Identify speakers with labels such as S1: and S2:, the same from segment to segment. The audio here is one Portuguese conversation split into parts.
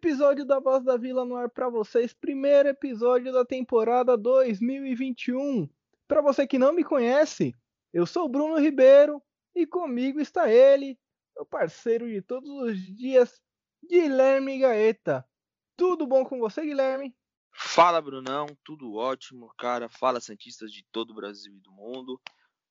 S1: Episódio da Voz da Vila no ar para vocês, primeiro episódio da temporada 2021. Para você que não me conhece, eu sou Bruno Ribeiro e comigo está ele, meu parceiro de todos os dias, Guilherme Gaeta. Tudo bom com você, Guilherme?
S2: Fala, Brunão, tudo ótimo, cara. Fala, Santistas de todo o Brasil e do mundo.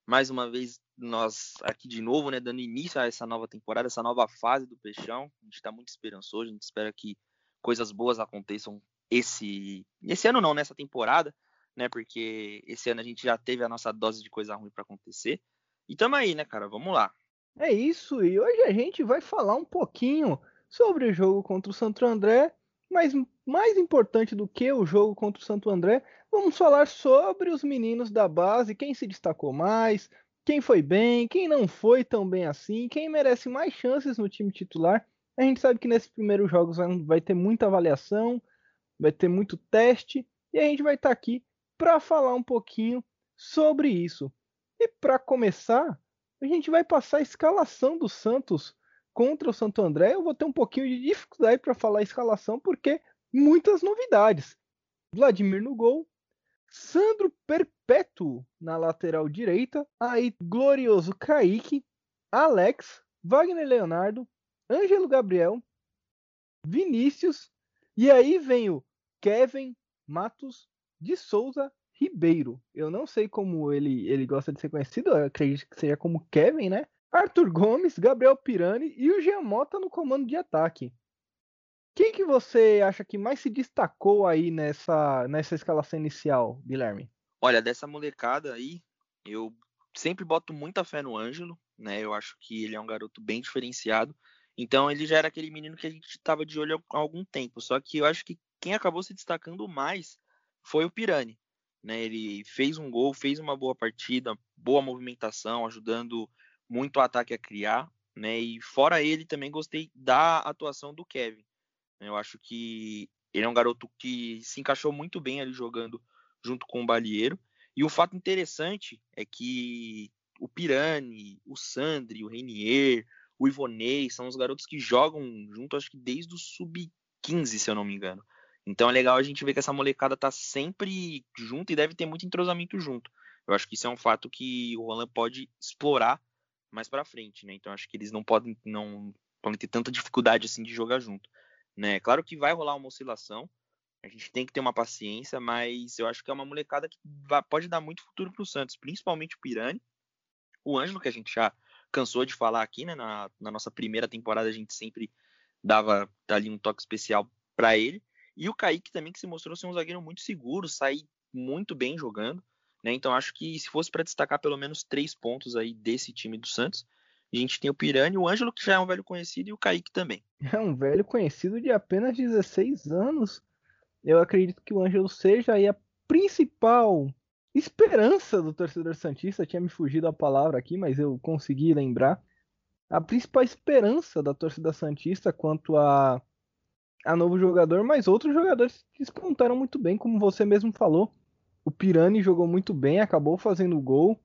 S2: Mais uma vez, nós aqui de novo, né, dando início a essa nova temporada, essa nova fase do Peixão. A gente está muito esperançoso, a gente espera que coisas boas aconteçam esse, esse ano não, nessa temporada, né, porque esse ano a gente já teve a nossa dose de coisa ruim para acontecer. E tamo aí, né, cara, vamos lá.
S1: É isso, e hoje a gente vai falar um pouquinho sobre o jogo contra o Santo André mas mais importante do que o jogo contra o Santo André, vamos falar sobre os meninos da base, quem se destacou mais, quem foi bem, quem não foi tão bem assim, quem merece mais chances no time titular. A gente sabe que nesses primeiros jogos vai ter muita avaliação, vai ter muito teste, e a gente vai estar tá aqui para falar um pouquinho sobre isso. E para começar, a gente vai passar a escalação do Santos contra o Santo André, eu vou ter um pouquinho de dificuldade para falar a escalação, porque muitas novidades. Vladimir no gol, Sandro Perpétuo na lateral direita, aí glorioso Kaique, Alex, Wagner Leonardo, Ângelo Gabriel, Vinícius, e aí vem o Kevin Matos de Souza Ribeiro. Eu não sei como ele, ele gosta de ser conhecido, acredito que seja como Kevin, né? Arthur Gomes, Gabriel Pirani e o Giamota no comando de ataque. Quem que você acha que mais se destacou aí nessa, nessa escalação inicial, Guilherme?
S2: Olha, dessa molecada aí, eu sempre boto muita fé no Ângelo, né? Eu acho que ele é um garoto bem diferenciado. Então ele já era aquele menino que a gente estava de olho há algum tempo. Só que eu acho que quem acabou se destacando mais foi o Pirani. Né? Ele fez um gol, fez uma boa partida, boa movimentação, ajudando muito ataque a criar, né? E fora ele, também gostei da atuação do Kevin. Eu acho que ele é um garoto que se encaixou muito bem ali jogando junto com o Balieiro. E o fato interessante é que o Pirani, o Sandri, o Renier, o Ivonei são os garotos que jogam junto, acho que desde o sub-15, se eu não me engano. Então é legal a gente ver que essa molecada tá sempre junto e deve ter muito entrosamento junto. Eu acho que isso é um fato que o Roland pode explorar mais para frente, né? Então acho que eles não podem não podem ter tanta dificuldade assim de jogar junto, né? Claro que vai rolar uma oscilação, a gente tem que ter uma paciência, mas eu acho que é uma molecada que pode dar muito futuro para o Santos, principalmente o Pirani, o Ângelo que a gente já cansou de falar aqui, né? Na, na nossa primeira temporada a gente sempre dava ali um toque especial para ele e o Kaique também que se mostrou ser um zagueiro muito seguro, sair muito bem jogando. Né? Então acho que se fosse para destacar pelo menos três pontos aí desse time do Santos, a gente tem o Pirani, o Ângelo, que já é um velho conhecido, e o Kaique também.
S1: É um velho conhecido de apenas 16 anos. Eu acredito que o Ângelo seja aí a principal esperança do torcedor Santista. Tinha me fugido a palavra aqui, mas eu consegui lembrar. A principal esperança da torcida Santista quanto a, a novo jogador, mas outros jogadores despontaram muito bem, como você mesmo falou. O Pirani jogou muito bem, acabou fazendo gol.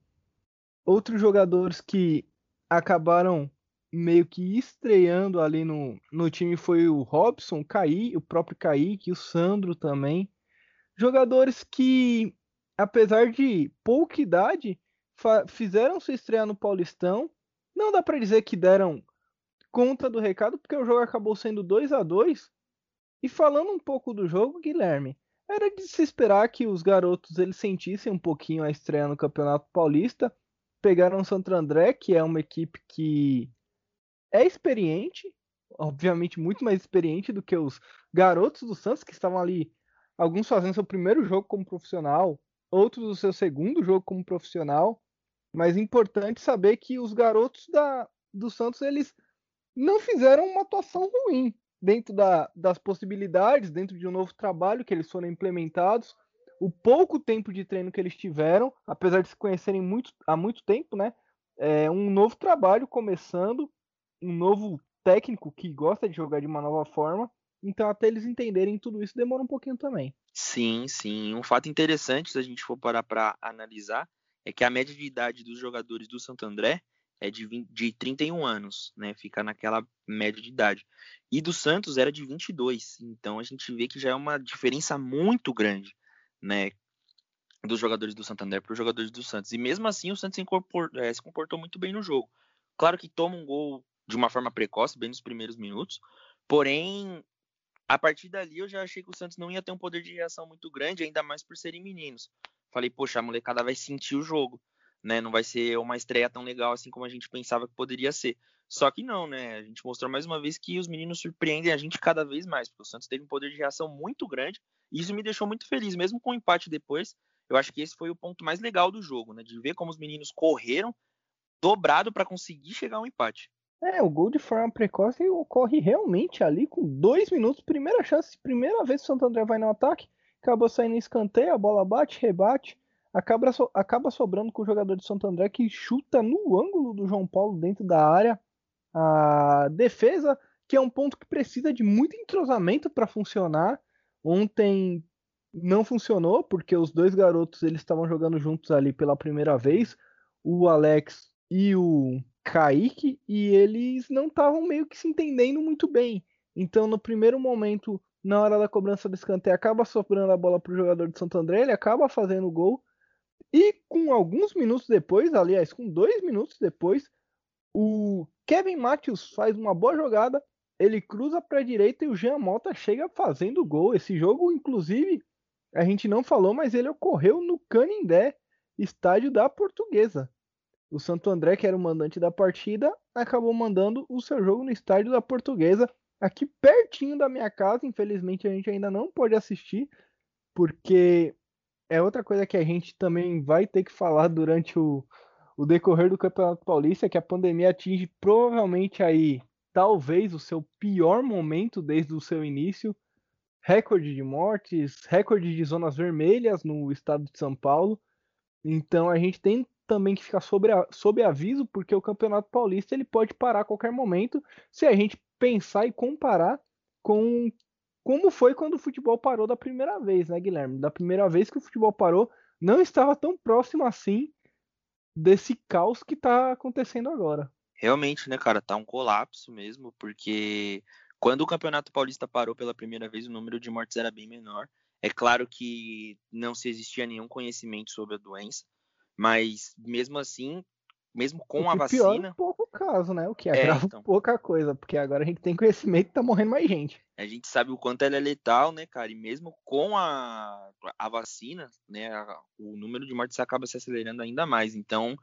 S1: Outros jogadores que acabaram meio que estreando ali no, no time foi o Robson, o Caí, o próprio Kaique, o Sandro também. Jogadores que, apesar de pouca idade, fizeram sua estreia no Paulistão. Não dá para dizer que deram conta do recado, porque o jogo acabou sendo 2 a 2 E falando um pouco do jogo, Guilherme, era de se esperar que os garotos eles sentissem um pouquinho a estreia no Campeonato Paulista. Pegaram o Santo André, que é uma equipe que é experiente, obviamente muito mais experiente do que os garotos do Santos que estavam ali, alguns fazendo seu primeiro jogo como profissional, outros o seu segundo jogo como profissional. Mas é importante saber que os garotos da, do Santos eles não fizeram uma atuação ruim dentro da, das possibilidades, dentro de um novo trabalho que eles foram implementados, o pouco tempo de treino que eles tiveram, apesar de se conhecerem muito, há muito tempo, né? É um novo trabalho começando, um novo técnico que gosta de jogar de uma nova forma. Então, até eles entenderem tudo isso, demora um pouquinho também.
S2: Sim, sim. Um fato interessante, se a gente for parar para analisar, é que a média de idade dos jogadores do Santo André é de, 20, de 31 anos, né? Fica naquela média de idade. E do Santos era de 22. Então a gente vê que já é uma diferença muito grande, né? Dos jogadores do Santander para os jogadores do Santos. E mesmo assim o Santos se, é, se comportou muito bem no jogo. Claro que toma um gol de uma forma precoce, bem nos primeiros minutos. Porém, a partir dali eu já achei que o Santos não ia ter um poder de reação muito grande, ainda mais por serem meninos. Falei, poxa, a molecada vai sentir o jogo, né? Não vai ser uma estreia tão legal assim como a gente pensava que poderia ser. Só que não, né? A gente mostrou mais uma vez que os meninos surpreendem a gente cada vez mais, porque o Santos teve um poder de reação muito grande, e isso me deixou muito feliz, mesmo com o empate depois. Eu acho que esse foi o ponto mais legal do jogo, né? De ver como os meninos correram dobrado para conseguir chegar ao empate.
S1: É, o gol de forma precoce ocorre realmente ali com dois minutos, primeira chance, primeira vez que o Santo André vai no ataque, acabou saindo escanteio, a bola bate, rebate, acaba, so, acaba sobrando com o jogador de Santo André que chuta no ângulo do João Paulo dentro da área. A defesa, que é um ponto que precisa de muito entrosamento para funcionar. Ontem não funcionou porque os dois garotos eles estavam jogando juntos ali pela primeira vez, o Alex e o Kaique, e eles não estavam meio que se entendendo muito bem. Então, no primeiro momento, na hora da cobrança do escanteio, acaba sobrando a bola para o jogador de Santo André, ele acaba fazendo o gol. E com alguns minutos depois, aliás, com dois minutos depois, o Kevin Matthews faz uma boa jogada, ele cruza para a direita e o Jean Mota chega fazendo gol. Esse jogo, inclusive, a gente não falou, mas ele ocorreu no Canindé, estádio da Portuguesa. O Santo André, que era o mandante da partida, acabou mandando o seu jogo no estádio da Portuguesa, aqui pertinho da minha casa. Infelizmente a gente ainda não pode assistir, porque é outra coisa que a gente também vai ter que falar durante o, o decorrer do Campeonato Paulista, que a pandemia atinge provavelmente aí, talvez, o seu pior momento desde o seu início. Recorde de mortes, recorde de zonas vermelhas no estado de São Paulo. Então a gente tem também que ficar sobre, a, sob aviso, porque o Campeonato Paulista ele pode parar a qualquer momento se a gente pensar e comparar com como foi quando o futebol parou da primeira vez, né, Guilherme? Da primeira vez que o futebol parou, não estava tão próximo assim desse caos que está acontecendo agora.
S2: Realmente, né, cara, tá um colapso mesmo, porque quando o Campeonato Paulista parou pela primeira vez, o número de mortes era bem menor. É claro que não se existia nenhum conhecimento sobre a doença, mas mesmo assim, mesmo com a vacina. Um
S1: pouco caso, né? O que agrava é, então... pouca coisa, porque agora a gente tem conhecimento e tá morrendo mais gente.
S2: A gente sabe o quanto ela é letal, né, cara? E mesmo com a, a vacina, né, o número de mortes acaba se acelerando ainda mais. Então,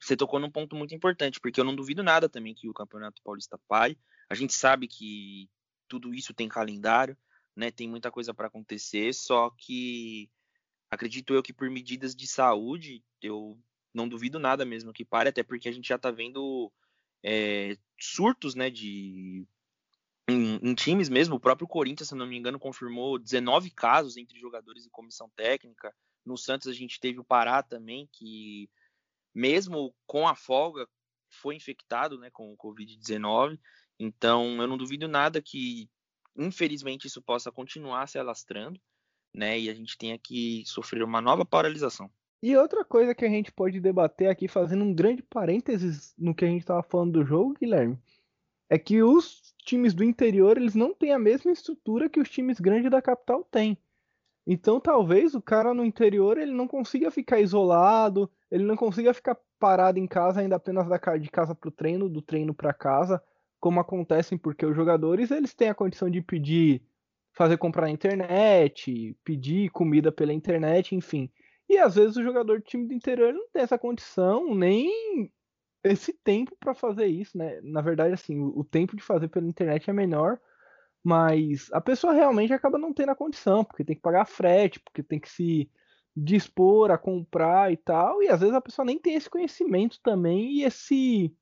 S2: você tocou num ponto muito importante, porque eu não duvido nada também que o Campeonato Paulista pare. A gente sabe que tudo isso tem calendário, né? Tem muita coisa para acontecer, só que acredito eu que por medidas de saúde, eu não duvido nada mesmo que pare, até porque a gente já está vendo é, surtos, né, de em, em, times mesmo. O próprio Corinthians, se não me engano, confirmou 19 casos entre jogadores e comissão técnica. No Santos a gente teve o Pará também, que mesmo com a folga foi infectado, né, com o Covid-19. Então eu não duvido nada que, infelizmente, isso possa continuar se alastrando né? E a gente tenha que sofrer uma nova paralisação.
S1: E outra coisa que a gente pode debater aqui, fazendo um grande parênteses no que a gente estava falando do jogo, Guilherme, é que os times do interior eles não têm a mesma estrutura que os times grandes da capital têm. Então talvez o cara no interior ele não consiga ficar isolado, ele não consiga ficar parado em casa ainda apenas de casa para o treino, do treino para casa, como acontecem porque os jogadores eles têm a condição de pedir fazer comprar na internet, pedir comida pela internet, enfim. E às vezes o jogador do time do interior não tem essa condição, nem esse tempo para fazer isso, né? Na verdade, assim, o, tempo de fazer pela internet é menor, mas a pessoa realmente acaba não tendo a condição, porque tem que pagar frete, porque tem que se dispor a comprar e tal, e às vezes a pessoa nem tem esse conhecimento também e esse,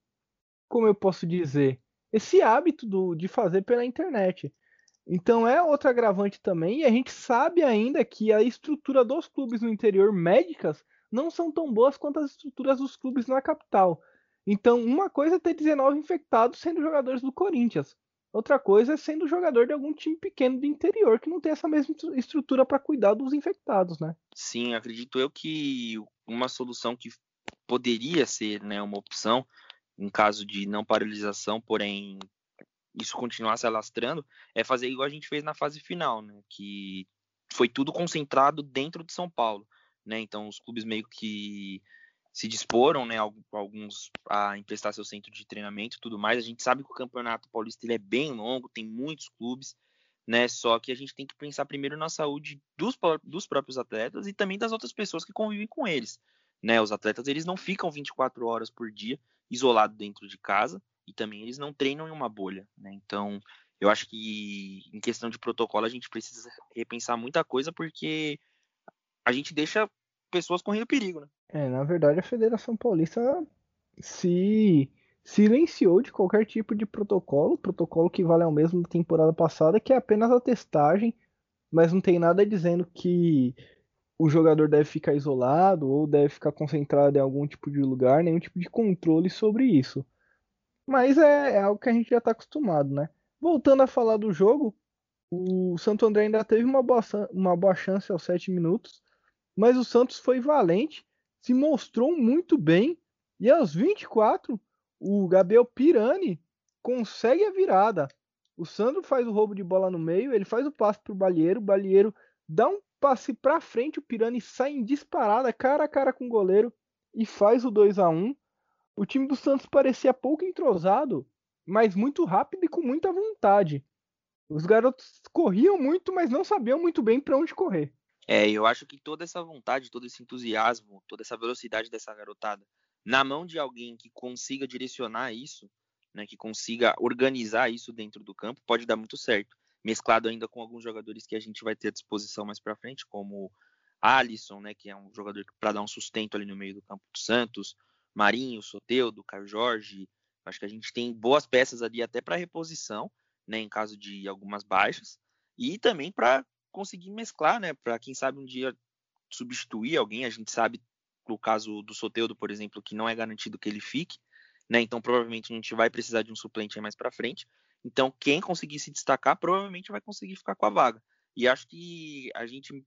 S1: como eu posso dizer, esse hábito do, de fazer pela internet. Então é outro agravante também, e a gente sabe ainda que a estrutura dos clubes no interior médicas não são tão boas quanto as estruturas dos clubes na capital. Então, uma coisa é ter 19 infectados sendo jogadores do Corinthians. Outra coisa é sendo jogador de algum time pequeno do interior que não tem essa mesma estrutura para cuidar dos infectados, né?
S2: Sim, acredito eu que uma solução que poderia ser né, uma opção em caso de não paralisação, porém isso continuar se alastrando, é fazer igual a gente fez na fase final, né? Que foi tudo concentrado dentro de São Paulo, né? Então os clubes meio que se disporam, né, alguns a emprestar seu centro de treinamento e tudo mais. A gente sabe que o Campeonato Paulista ele é bem longo, tem muitos clubes, né? Só que a gente tem que pensar primeiro na saúde dos, dos próprios atletas e também das outras pessoas que convivem com eles, né? Os atletas eles não ficam 24 horas por dia isolados dentro de casa e também eles não treinam em uma bolha, né? Então, eu acho que em questão de protocolo a gente precisa repensar muita coisa porque a gente deixa pessoas correndo perigo, né?
S1: É, na verdade a Federação Paulista se silenciou de qualquer tipo de protocolo, protocolo que vale ao mesmo da temporada passada, que é apenas a testagem, mas não tem nada dizendo que o jogador deve ficar isolado ou deve ficar concentrado em algum tipo de lugar, nenhum tipo de controle sobre isso. Mas é, é algo que a gente já está acostumado, né? Voltando a falar do jogo, o Santo André ainda teve uma boa, uma boa chance aos 7 minutos, mas o Santos foi valente, se mostrou muito bem, e aos 24, o Gabriel Pirani consegue a virada. O Sandro faz o roubo de bola no meio, ele faz o passe para o Balieiro, o Balieiro dá um passe para frente, o Pirani sai em disparada, cara a cara com o goleiro e faz o 2 a 1 O time do Santos parecia pouco entrosado, mas muito rápido e com muita vontade. Os garotos corriam muito, mas não sabiam muito bem para onde correr.
S2: É, eu acho que toda essa vontade, todo esse entusiasmo, toda essa velocidade dessa garotada, na mão de alguém que consiga direcionar isso, né, que consiga organizar isso dentro do campo, pode dar muito certo mesclado ainda com alguns jogadores que a gente vai ter à disposição mais para frente, como Alisson, né, que é um jogador para dar um sustento ali no meio do campo do Santos, Marinho, Soteudo, Caio Jorge. Acho que a gente tem boas peças ali até para reposição, né, em caso de algumas baixas, e também para conseguir mesclar, né, para quem sabe um dia substituir alguém. A gente sabe no caso do Soteudo, por exemplo, que não é garantido que ele fique, né? Então provavelmente a gente vai precisar de um suplente mais para frente. Então, quem conseguir se destacar provavelmente vai conseguir ficar com a vaga. E acho que a gente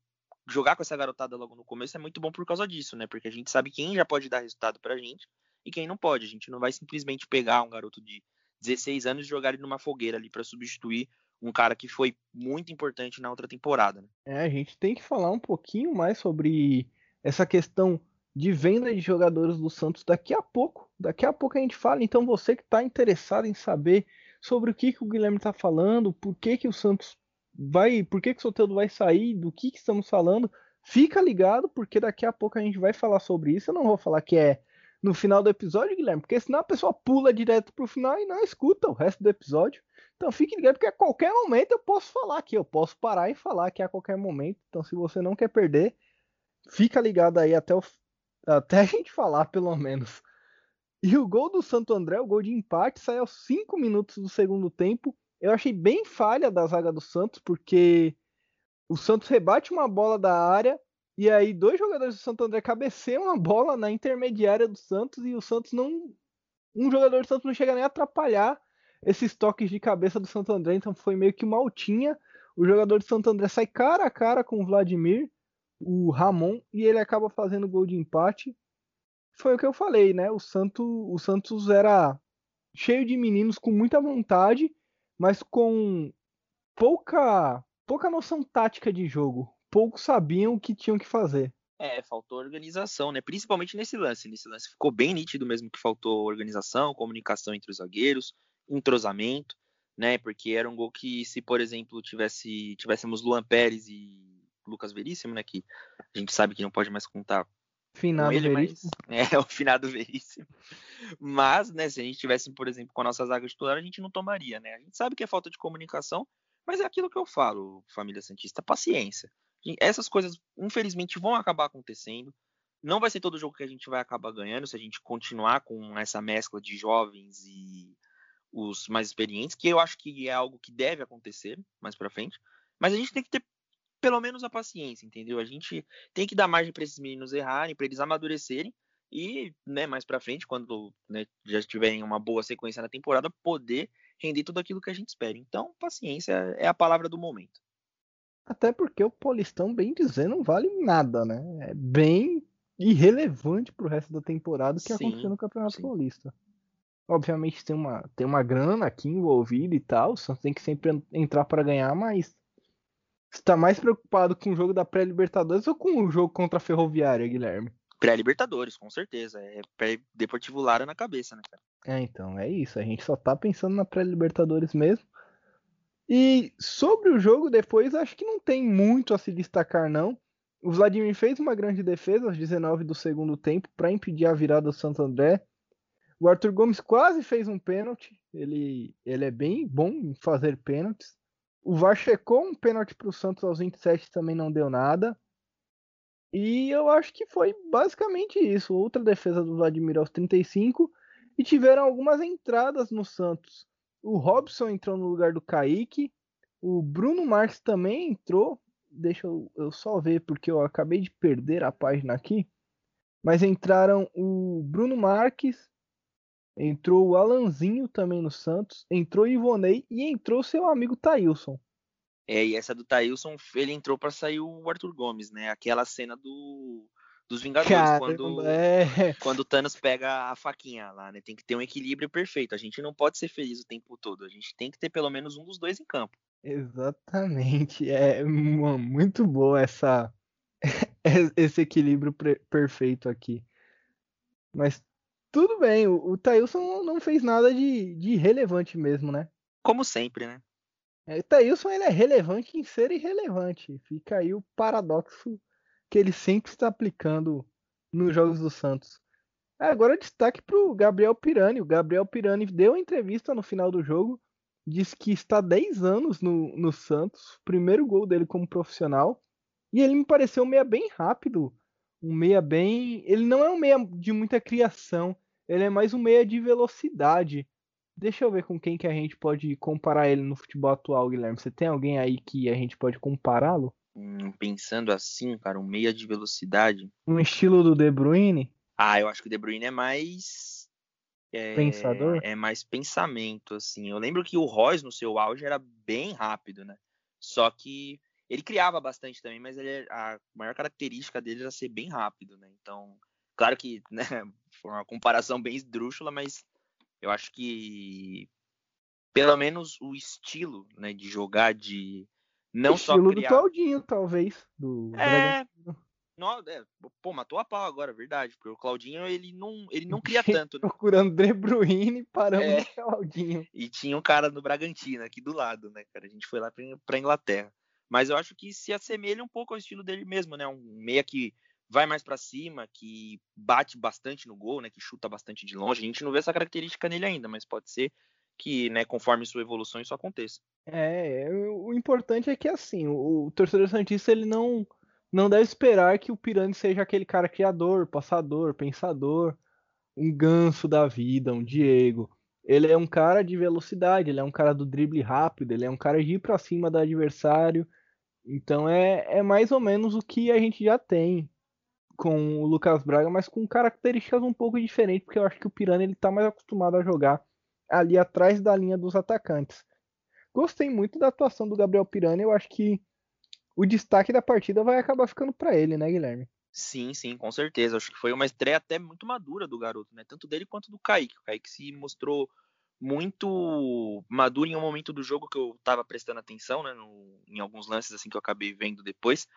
S2: jogar com essa garotada logo no começo é muito bom por causa disso, né? Porque a gente sabe quem já pode dar resultado pra gente e quem não pode. A gente não vai simplesmente pegar um garoto de 16 anos e jogar ele numa fogueira ali para substituir um cara que foi muito importante na outra temporada. Né?
S1: É, a gente tem que falar um pouquinho mais sobre essa questão de venda de jogadores do Santos daqui a pouco. Daqui a pouco a gente fala. Então você que está interessado em saber sobre o que, que o Guilherme está falando, por que, que o Santos vai, por que, que o Soteldo vai sair, do que, que estamos falando. Fica ligado, porque daqui a pouco a gente vai falar sobre isso. Eu não vou falar que é no final do episódio, Guilherme, porque senão a pessoa pula direto pro final e não escuta o resto do episódio. Então fique ligado, porque a qualquer momento eu posso falar aqui, eu posso parar e falar aqui a qualquer momento. Então se você não quer perder, fica ligado aí até, o, até a gente falar, pelo menos. E o gol do Santo André, o gol de empate, sai aos 5 minutos do segundo tempo. Eu achei bem falha da zaga do Santos, porque o Santos rebate uma bola da área e aí dois jogadores do Santo André cabeceiam a bola na intermediária do Santos e o Santos não. Um jogador do Santos não chega nem a atrapalhar esses toques de cabeça do Santo André, então foi meio que maltinha. O jogador do Santo André sai cara a cara com o Vladimir, o Ramon, e ele acaba fazendo gol de empate foi o que eu falei, né? O, Santo, o Santos era cheio de meninos com muita vontade, mas com pouca pouca noção tática de jogo. Poucos sabiam o que tinham que fazer.
S2: É, faltou organização, né? Principalmente nesse lance. Nesse lance ficou bem nítido mesmo que faltou organização, comunicação entre os zagueiros, entrosamento, né? Porque era um gol que, se por exemplo tivesse tivéssemos Luan Pérez e Lucas Veríssimo, né? Que a gente sabe que não pode mais contar
S1: Finado ele, Veríssimo.
S2: Mas, é, o finado Veríssimo. Mas, né, se a gente tivesse, por exemplo, com a nossa zaga titular, a gente não tomaria, né? A gente sabe que é falta de comunicação, mas é aquilo que eu falo, família Santista, paciência. Essas coisas, infelizmente, vão acabar acontecendo. Não vai ser todo jogo que a gente vai acabar ganhando se a gente continuar com essa mescla de jovens e os mais experientes, que eu acho que é algo que deve acontecer mais para frente. Mas a gente tem que ter pelo menos a paciência, entendeu? A gente tem que dar margem para esses meninos errarem, para eles amadurecerem e, né, mais para frente, quando né, já tiverem uma boa sequência na temporada, poder render tudo aquilo que a gente espera. Então, paciência é a palavra do momento.
S1: Até porque o Paulistão, bem dizer, não vale nada, né? É bem irrelevante pro resto da temporada o que sim, aconteceu no Campeonato sim. Paulista. Obviamente tem uma, tem uma grana aqui envolvida e tal, o Santos tem que sempre entrar para ganhar, mas está mais preocupado com o jogo da pré-Libertadores ou com o jogo contra a Ferroviária, Guilherme?
S2: Pré-Libertadores, com certeza. É pré-Deportivo Lara na cabeça, né, cara?
S1: É, então, é isso. A gente só tá pensando na pré-Libertadores mesmo. E sobre o jogo depois, acho que não tem muito a se destacar, não. O Vladimir fez uma grande defesa aos 19 do segundo tempo para impedir a virada do Santo André. O Arthur Gomes quase fez um pênalti. Ele, ele é bem bom em fazer pênaltis. O VAR checou um pênalti para o Santos aos 27 também não deu nada. E eu acho que foi basicamente isso. Outra defesa do Vladimir aos 35 e tiveram algumas entradas no Santos. O Robson entrou no lugar do Kaique. O Bruno Marques também entrou. Deixa eu, eu só ver porque eu acabei de perder a página aqui. Mas entraram o Bruno Marques, entrou o Alanzinho também no Santos, entrou o Ivonei e entrou seu amigo Tailson.
S2: É, e essa do Tailson, ele entrou para sair o Arthur Gomes, né? Aquela cena do dos Vingadores, Caramba, quando, é... quando o Thanos pega a faquinha lá, né? Tem que ter um equilíbrio perfeito. A gente não pode ser feliz o tempo todo. A gente tem que ter pelo menos um dos dois em campo.
S1: Exatamente. É muito boa essa esse equilíbrio perfeito aqui. Mas tudo bem, o, o Thailson não fez nada de, de relevante mesmo, né?
S2: Como sempre, né?
S1: É, o Thailson ele é relevante em ser irrelevante. Fica aí o paradoxo que ele sempre está aplicando nos jogos do Santos. Agora destaque para o Gabriel Pirani. O Gabriel Pirani deu uma entrevista no final do jogo, disse que está 10 anos no, no Santos, primeiro gol dele como profissional, e ele me pareceu meia bem rápido, um meia bem. Ele não é um meia de muita criação, ele é mais um meia de velocidade. Deixa eu ver com quem que a gente pode comparar ele no futebol atual, Guilherme. Você tem alguém aí que a gente pode compará-lo?
S2: Hum, pensando assim, cara, um meia de velocidade.
S1: Um estilo do De Bruyne?
S2: Ah, eu acho que o De Bruyne é mais.
S1: É, Pensador?
S2: É mais pensamento, assim. Eu lembro que o Royce, no seu auge, era bem rápido, né? Só que ele criava bastante também, mas ele, a maior característica dele era ser bem rápido, né? Então, claro que né, foi uma comparação bem esdrúxula, mas eu acho que pelo menos o estilo né, de jogar, de não
S1: Estilo só criar... do Claudinho, talvez. Do
S2: é... Não, é, pô, matou a pau agora, verdade. Porque o Claudinho, ele não, ele não cria tanto. Né?
S1: Procurando De Bruyne, paramos é... no Claudinho.
S2: E tinha um cara no Bragantino, aqui do lado, né, cara? A gente foi lá pra, pra Inglaterra. Mas eu acho que se assemelha um pouco ao estilo dele mesmo, né? Um meia que vai mais para cima, que bate bastante no gol, né? Que chuta bastante de longe. A gente não vê essa característica nele ainda, mas pode ser que, né, conforme sua evolução, isso aconteça.
S1: É, o importante é que assim, o, o torcedor santista ele não não deve esperar que o Pirani seja aquele cara criador, passador, pensador, um ganso da vida, um Diego. Ele é um cara de velocidade, ele é um cara do drible rápido, ele é um cara de ir para cima do adversário. Então é, é mais ou menos o que a gente já tem com o Lucas Braga, mas com características um pouco diferentes, porque eu acho que o Pirani ele tá mais acostumado a jogar ali atrás da linha dos atacantes. Gostei muito da atuação do Gabriel Pirani, eu acho que o destaque da partida vai acabar ficando para ele, né, Guilherme?
S2: Sim, sim, com certeza. Acho que foi uma estreia até muito madura do garoto, né? Tanto dele quanto do Kaique. O Kaique se mostrou muito maduro em um momento do jogo que eu tava prestando atenção, né? No, em alguns lances assim que eu acabei vendo depois,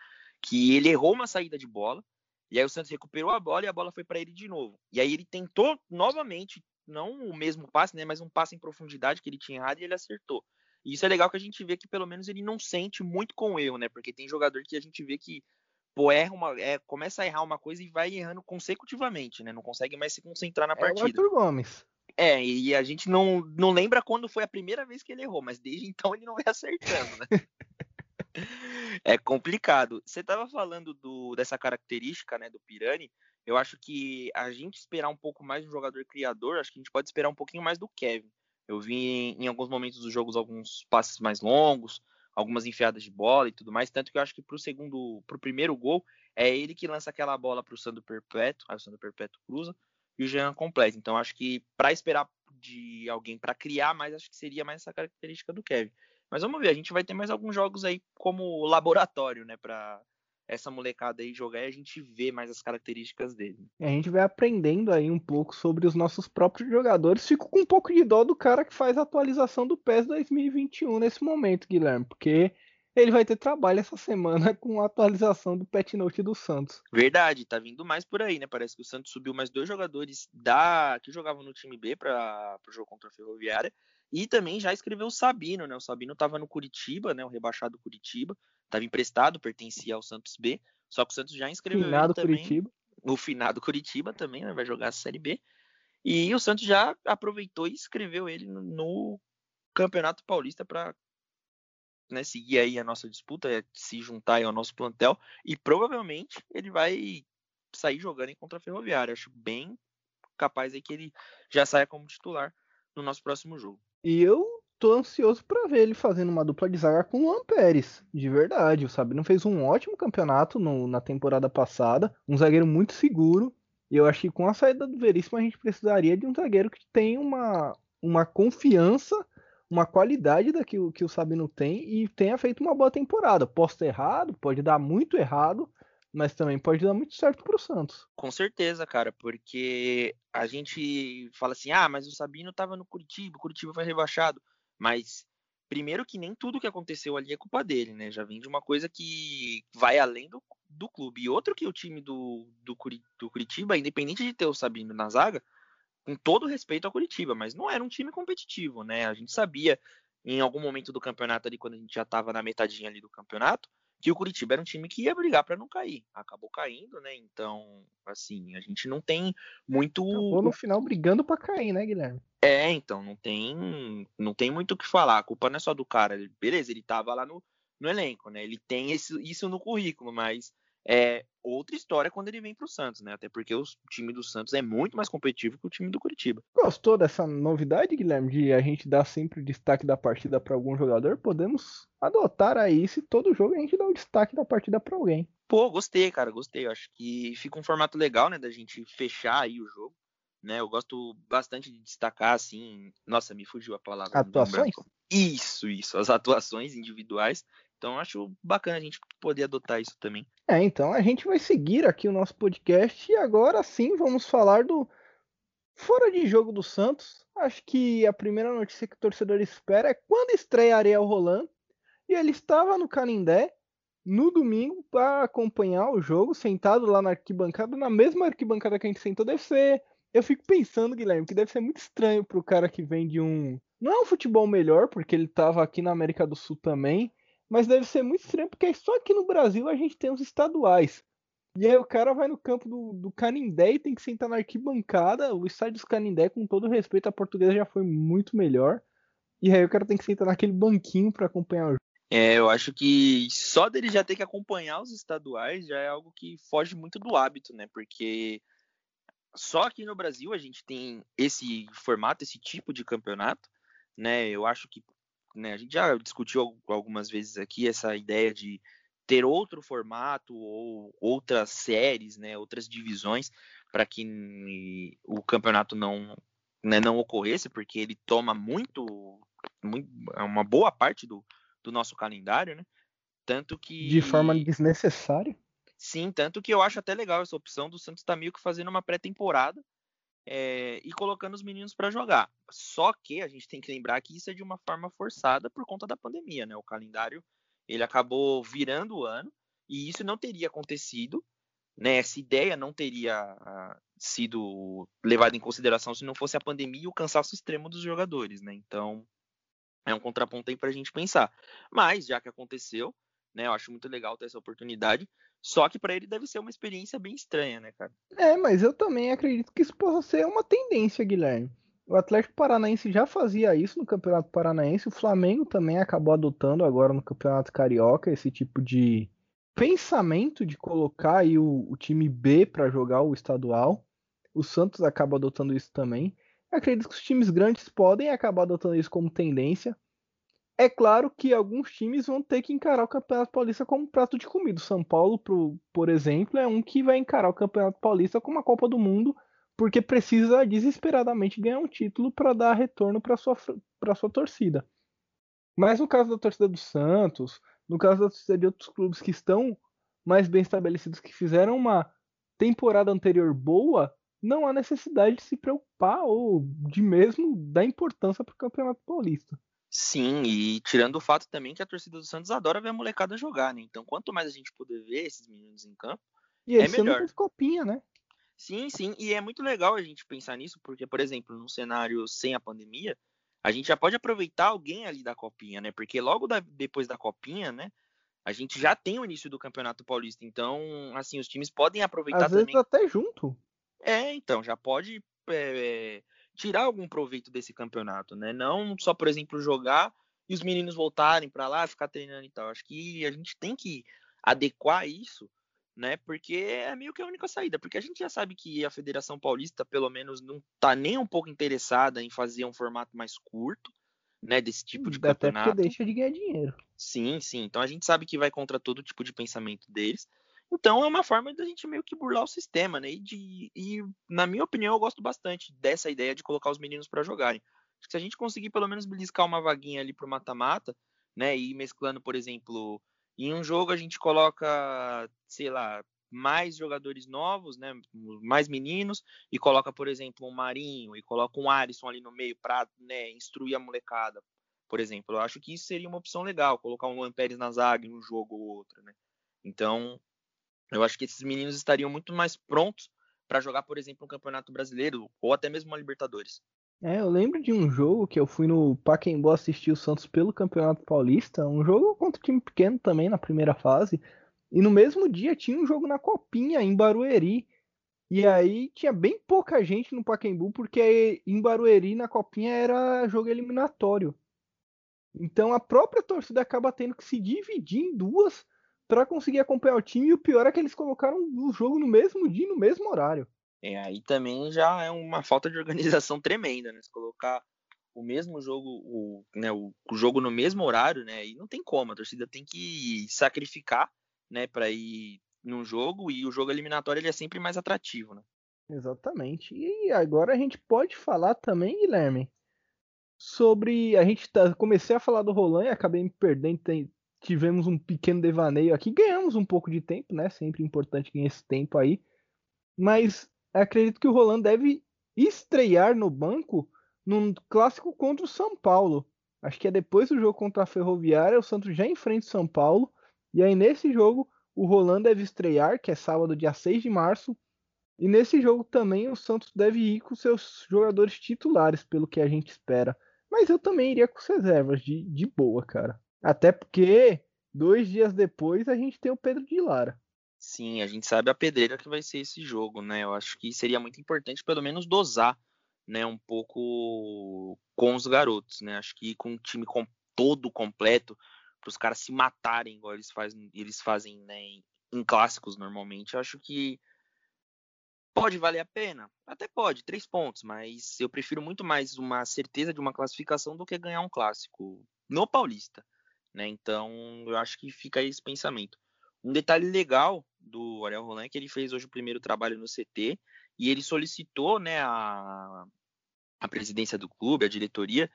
S2: que ele errou uma saída de bola, e aí o Santos recuperou a bola e a bola foi para ele de novo. E aí ele tentou novamente não o mesmo passe, né, mas um passe em profundidade que ele tinha errado e ele acertou. E isso é legal que a gente vê que pelo menos ele não sente muito com o erro, né? Porque tem jogador que a gente vê que pô, erra uma, é, começa a errar uma coisa e vai errando consecutivamente, né? Não consegue mais se concentrar na partida. É o
S1: Arthur Gomes.
S2: É, e a gente não, não lembra quando foi a primeira vez que ele errou, mas desde então ele não vem acertando, né? é complicado. Você estava falando do, dessa característica, né, do Pirani. Eu acho que a gente esperar um pouco mais um jogador criador, acho que a gente pode esperar um pouquinho mais do Kevin. Eu vi em, em alguns momentos dos jogos alguns passes mais longos, algumas enfiadas de bola e tudo mais, tanto que eu acho que pro segundo, pro primeiro gol, é ele que lança aquela bola pro Sandro Perpétuo, aí o Sandro Perpétuo cruza e o Jean completa. Então acho que para esperar de alguém para criar mais, acho que seria mais essa característica do Kevin. Mas vamos ver, a gente vai ter mais alguns jogos aí como laboratório, né, para essa molecada aí jogar e a gente vê mais as características dele.
S1: A gente vai aprendendo aí um pouco sobre os nossos próprios jogadores. Fico com um pouco de dó do cara que faz a atualização do PES 2021 nesse momento, Guilherme, porque ele vai ter trabalho essa semana com a atualização do Pet Note do Santos.
S2: Verdade, tá vindo mais por aí, né? Parece que o Santos subiu mais dois jogadores da que jogavam no time B para o jogo contra a Ferroviária e também já escreveu o Sabino, né? O Sabino estava no Curitiba, né? O rebaixado Curitiba, estava emprestado, pertencia ao Santos B, só que o Santos já inscreveu
S1: finado
S2: ele também.
S1: Curitiba.
S2: O finado Curitiba também, né? Vai jogar a Série B. E o Santos já aproveitou e escreveu ele no Campeonato Paulista para né, seguir aí a nossa disputa, é se juntar ao nosso plantel e provavelmente ele vai sair jogando em contra a Ferroviária. Acho bem capaz aí que ele já saia como titular no nosso próximo jogo.
S1: E eu tô ansioso para ver ele fazendo uma dupla de zaga com o Luan Pérez, de verdade. O Sabino fez um ótimo campeonato no, na temporada passada, um zagueiro muito seguro. E eu acho que com a saída do Veríssimo a gente precisaria de um zagueiro que tem uma, uma confiança uma qualidade daquilo que o Sabino tem e tenha feito uma boa temporada. Posso ter errado, pode dar muito errado, mas também pode dar muito certo para o Santos.
S2: Com certeza, cara, porque a gente fala assim: ah, mas o Sabino estava no Curitiba, o Curitiba foi rebaixado. Mas, primeiro, que nem tudo que aconteceu ali é culpa dele, né? Já vem de uma coisa que vai além do, do clube. E outro que o time do, do, do Curitiba, independente de ter o Sabino na zaga, com todo respeito ao Curitiba, mas não era um time competitivo, né? A gente sabia em algum momento do campeonato ali, quando a gente já estava na metadinha ali do campeonato, que o Curitiba era um time que ia brigar para não cair. Acabou caindo, né? Então, assim, a gente não tem muito.
S1: Acabou no final brigando para cair, né, Guilherme?
S2: É, então, não tem, não tem muito o que falar. A culpa não é só do cara. Beleza, ele tava lá no, no elenco, né? Ele tem esse, isso no currículo, mas é outra história quando ele vem para o Santos, né? Até porque o time do Santos é muito mais competitivo que o time do Curitiba.
S1: Gostou dessa novidade, Guilherme, de a gente dar sempre o destaque da partida para algum jogador? Podemos adotar aí se todo jogo a gente dá o destaque da partida para alguém.
S2: Pô, gostei, cara, gostei. Eu acho que fica um formato legal, né, da gente fechar aí o jogo. Né, eu gosto bastante de destacar, assim. Nossa, me fugiu a palavra.
S1: Atuações?
S2: Isso, isso. As atuações individuais então acho bacana a gente poder adotar isso também.
S1: É, então a gente vai seguir aqui o nosso podcast e agora sim vamos falar do fora de jogo do Santos. Acho que a primeira notícia que o torcedor espera é quando estreia Ariel Roland. E ele estava no Canindé no domingo para acompanhar o jogo, sentado lá na arquibancada, na mesma arquibancada que a gente sentou. Deve ser. Eu fico pensando, Guilherme, que deve ser muito estranho para o cara que vem de um. Não é um futebol melhor, porque ele estava aqui na América do Sul também mas deve ser muito estranho, porque só aqui no Brasil a gente tem os estaduais. E aí o cara vai no campo do, do Canindé e tem que sentar na arquibancada. O estádio dos Canindé, com todo respeito, a portuguesa já foi muito melhor. E aí o cara tem que sentar naquele banquinho para acompanhar o jogo.
S2: É, eu acho que só dele já ter que acompanhar os estaduais já é algo que foge muito do hábito, né? Porque só aqui no Brasil a gente tem esse formato, esse tipo de campeonato, né? Eu acho que né, a gente já discutiu algumas vezes aqui essa ideia de ter outro formato ou outras séries, né, outras divisões para que o campeonato não né, não ocorresse, porque ele toma muito, muito uma boa parte do, do nosso calendário, né? Tanto que
S1: de forma desnecessária.
S2: Sim, tanto que eu acho até legal essa opção do Santos tá meio que fazendo uma pré-temporada é, e colocando os meninos para jogar. Só que a gente tem que lembrar que isso é de uma forma forçada por conta da pandemia, né? O calendário ele acabou virando o ano e isso não teria acontecido, né? Essa ideia não teria uh, sido levada em consideração se não fosse a pandemia e o cansaço extremo dos jogadores, né? Então é um contraponto aí para a gente pensar. Mas já que aconteceu, né? Eu acho muito legal ter essa oportunidade. Só que para ele deve ser uma experiência bem estranha, né, cara?
S1: É, mas eu também acredito que isso possa ser uma tendência, Guilherme. O Atlético Paranaense já fazia isso no Campeonato Paranaense, o Flamengo também acabou adotando agora no Campeonato Carioca esse tipo de pensamento de colocar aí o, o time B para jogar o estadual. O Santos acaba adotando isso também. Acredito que os times grandes podem acabar adotando isso como tendência. É claro que alguns times vão ter que encarar o Campeonato Paulista como prato de comida. O São Paulo, por, por exemplo, é um que vai encarar o Campeonato Paulista como a Copa do Mundo, porque precisa desesperadamente ganhar um título para dar retorno para sua sua torcida. Mas no caso da torcida do Santos, no caso da torcida de outros clubes que estão mais bem estabelecidos que fizeram uma temporada anterior boa, não há necessidade de se preocupar ou de mesmo dar importância para o Campeonato Paulista.
S2: Sim, e tirando o fato também que a torcida do Santos adora ver a molecada jogar, né? Então, quanto mais a gente puder ver esses meninos em campo,
S1: e é melhor. Teve copinha, né?
S2: Sim, sim, e é muito legal a gente pensar nisso, porque, por exemplo, num cenário sem a pandemia, a gente já pode aproveitar alguém ali da copinha, né? Porque logo da, depois da copinha, né? A gente já tem o início do Campeonato Paulista, então, assim, os times podem aproveitar
S1: Às
S2: também.
S1: vezes até junto.
S2: É, então, já pode é, tirar algum proveito desse campeonato, né? Não só, por exemplo, jogar e os meninos voltarem para lá, ficar treinando e tal. Acho que a gente tem que adequar isso, né? Porque é meio que a única saída, porque a gente já sabe que a Federação Paulista, pelo menos, não tá nem um pouco interessada em fazer um formato mais curto, né, desse tipo de
S1: Até
S2: campeonato.
S1: porque deixa de ganhar dinheiro.
S2: Sim, sim. Então a gente sabe que vai contra todo tipo de pensamento deles. Então é uma forma da gente meio que burlar o sistema, né? E, de, e na minha opinião, eu gosto bastante dessa ideia de colocar os meninos para jogarem. Acho que se a gente conseguir pelo menos beliscar uma vaguinha ali pro mata-mata, né? E mesclando, por exemplo, em um jogo a gente coloca, sei lá, mais jogadores novos, né? Mais meninos, e coloca, por exemplo, um Marinho, e coloca um Alisson ali no meio para né, instruir a molecada, por exemplo. Eu acho que isso seria uma opção legal, colocar um Luan Pérez na zaga em um jogo ou outro, né? Então, eu acho que esses meninos estariam muito mais prontos para jogar, por exemplo, um Campeonato Brasileiro ou até mesmo uma Libertadores.
S1: É, eu lembro de um jogo que eu fui no Pacaembu assistir o Santos pelo Campeonato Paulista, um jogo contra time pequeno também na primeira fase, e no mesmo dia tinha um jogo na Copinha em Barueri. E aí tinha bem pouca gente no Pacaembu, porque em Barueri na Copinha era jogo eliminatório. Então a própria torcida acaba tendo que se dividir em duas para conseguir acompanhar o time. E o pior é que eles colocaram o jogo no mesmo dia, no mesmo horário.
S2: É, aí também já é uma falta de organização tremenda, né? Se colocar o mesmo jogo, o, né, o, o jogo no mesmo horário, né? E não tem como, a torcida tem que sacrificar, né, para ir num jogo e o jogo eliminatório ele é sempre mais atrativo, né?
S1: Exatamente. E agora a gente pode falar também, Guilherme, sobre a gente tá, comecei a falar do Roland e acabei me perdendo, tem, tivemos um pequeno devaneio aqui, ganhamos um pouco de tempo, né? Sempre importante ganhar esse tempo aí. Mas acredito que o Roland deve estrear no banco num clássico contra o São Paulo. Acho que é depois do jogo contra a Ferroviária, o Santos já enfrenta o São Paulo. E aí nesse jogo o Roland deve estrear, que é sábado, dia 6 de março. E nesse jogo também o Santos deve ir com seus jogadores titulares, pelo que a gente espera. Mas eu também iria com reservas, de, de boa, cara. Até porque dois dias depois a gente tem o Pedro de Lara.
S2: Sim, a gente sabe a pedreira que vai ser esse jogo, né? Eu acho que seria muito importante pelo menos dosar, né, um pouco com os garotos, né? Acho que com o time com, todo completo, para os caras se matarem igual eles fazem, eles fazem né, em, clássicos normalmente, eu acho que pode valer a pena. Até pode, três pontos, mas eu prefiro muito mais uma certeza de uma classificação do que ganhar um clássico no Paulista né? Então, eu acho que fica esse pensamento. Um detalhe legal do Ariel Roland é que ele fez hoje o primeiro trabalho no CT e ele solicitou, né, a, a presidência do clube, a diretoria,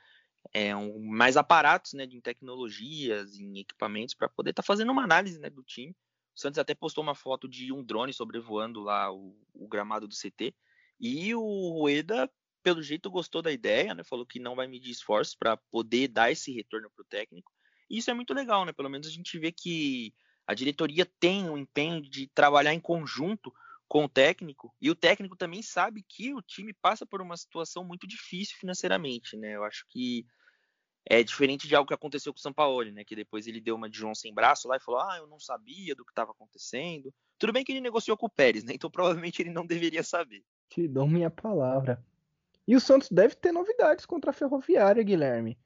S2: é, um, mais aparatos, né, de tecnologias, em equipamentos para poder estar tá fazendo uma análise, né, do time. O Santos até postou uma foto de um drone sobrevoando lá o, o gramado do CT e o Rueda pelo jeito gostou da ideia, né? Falou que não vai medir esforços para poder dar esse retorno para o técnico. Isso é muito legal, né? Pelo menos a gente vê que a diretoria tem o empenho de trabalhar em conjunto com o técnico, e o técnico também sabe que o time passa por uma situação muito difícil financeiramente, né? Eu acho que é diferente de algo que aconteceu com o São Paulo, né? Que depois ele deu uma de João sem braço lá e falou: Ah, eu não sabia do que estava acontecendo. Tudo bem que ele negociou com o Pérez, né? Então provavelmente ele não deveria saber.
S1: Te dou minha palavra. E o Santos deve ter novidades contra a Ferroviária, Guilherme.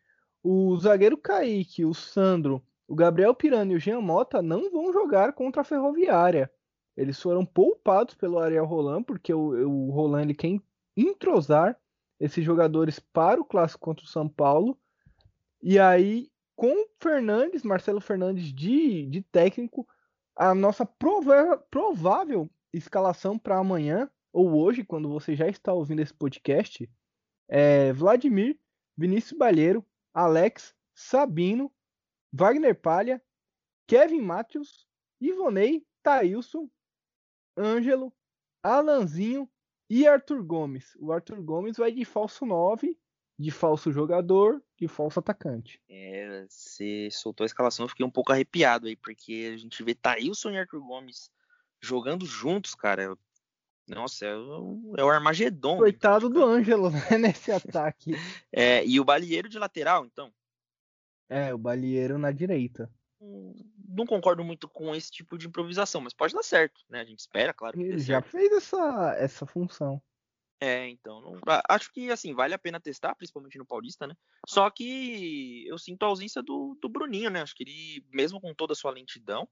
S1: O zagueiro Kaique, o Sandro, o Gabriel Pirani e o Jean Mota não vão jogar contra a Ferroviária. Eles foram poupados pelo Ariel Roland, porque o, o Roland ele quer entrosar esses jogadores para o clássico contra o São Paulo. E aí, com Fernandes, Marcelo Fernandes de, de técnico, a nossa provável escalação para amanhã, ou hoje, quando você já está ouvindo esse podcast, é Vladimir, Vinícius Balheiro, Alex, Sabino, Wagner Palha, Kevin Matheus, Ivonei, Thailson, Ângelo, Alanzinho e Arthur Gomes. O Arthur Gomes vai de falso 9, de falso jogador, de falso atacante.
S2: É, você soltou a escalação, eu fiquei um pouco arrepiado aí, porque a gente vê Thailson e Arthur Gomes jogando juntos, cara. Nossa, é o, é o Armagedon.
S1: Coitado do Ângelo, né, nesse ataque.
S2: É, e o Balieiro de lateral, então?
S1: É, o Balieiro na direita.
S2: Não concordo muito com esse tipo de improvisação, mas pode dar certo, né? A gente espera, claro.
S1: Ele já certo. fez essa, essa função.
S2: É, então, não, acho que assim, vale a pena testar, principalmente no Paulista, né? Só que eu sinto a ausência do, do Bruninho, né? Acho que ele, mesmo com toda a sua lentidão,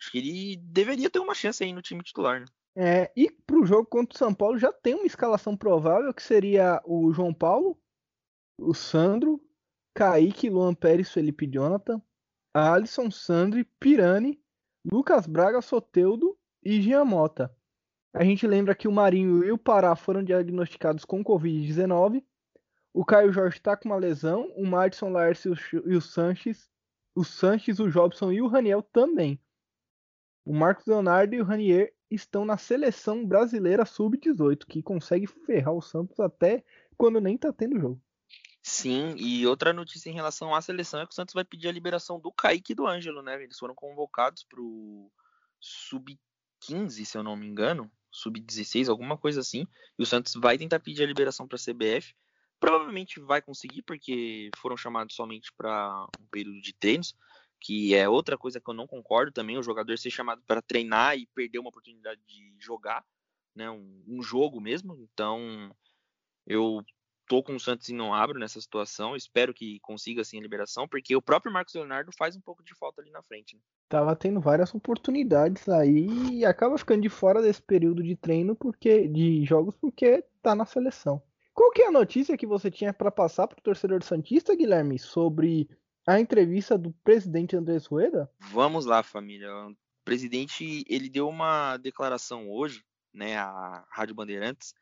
S2: acho que ele deveria ter uma chance aí no time titular, né?
S1: É, e pro jogo contra o São Paulo já tem uma escalação provável que seria o João Paulo, o Sandro, Kaique, Luan Pérez, Felipe Jonathan, Alisson, Sandri, Pirani, Lucas Braga, Soteudo e Giamota. A gente lembra que o Marinho e o Pará foram diagnosticados com Covid-19. O Caio Jorge está com uma lesão. O Madison Laércio e o Sanches. O Sanches, o Jobson e o Raniel também. O Marcos Leonardo e o Ranier estão na seleção brasileira sub-18, que consegue ferrar o Santos até quando nem tá tendo jogo.
S2: Sim, e outra notícia em relação à seleção é que o Santos vai pedir a liberação do Kaique e do Ângelo, né? Eles foram convocados pro sub-15, se eu não me engano, sub-16, alguma coisa assim. E o Santos vai tentar pedir a liberação para a CBF. Provavelmente vai conseguir, porque foram chamados somente para um período de treinos, que é outra coisa que eu não concordo também, o jogador ser chamado para treinar e perder uma oportunidade de jogar, né, um, um jogo mesmo. Então, eu tô com o Santos e não abro nessa situação. Espero que consiga assim a liberação, porque o próprio Marcos Leonardo faz um pouco de falta ali na frente. Né?
S1: Tava tendo várias oportunidades aí e acaba ficando de fora desse período de treino porque de jogos porque tá na seleção. Qual que é a notícia que você tinha para passar para o torcedor santista, Guilherme, sobre a entrevista do presidente Andrés Rueda?
S2: Vamos lá, família. O presidente ele deu uma declaração hoje, né, à Rádio Bandeirantes,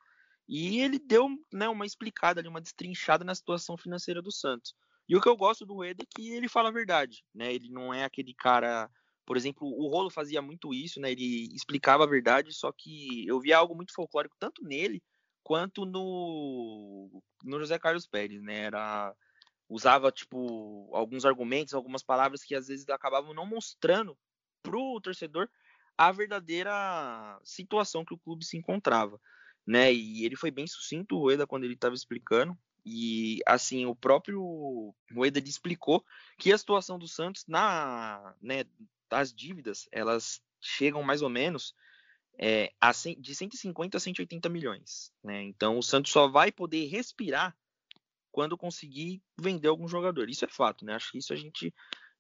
S2: e ele deu né, uma explicada ali, uma destrinchada na situação financeira do Santos. E o que eu gosto do Rueda é que ele fala a verdade, né? Ele não é aquele cara, por exemplo, o Rolo fazia muito isso, né? Ele explicava a verdade, só que eu via algo muito folclórico tanto nele quanto no no José Carlos Pérez, né? Era usava tipo alguns argumentos, algumas palavras que às vezes acabavam não mostrando pro torcedor a verdadeira situação que o clube se encontrava né? E ele foi bem sucinto, o Rueda, quando ele estava explicando. E assim, o próprio Rueda explicou que a situação do Santos na, né, das dívidas, elas chegam mais ou menos é, a, de 150 a 180 milhões, né? Então o Santos só vai poder respirar quando conseguir vender algum jogador. Isso é fato, né? Acho que isso a gente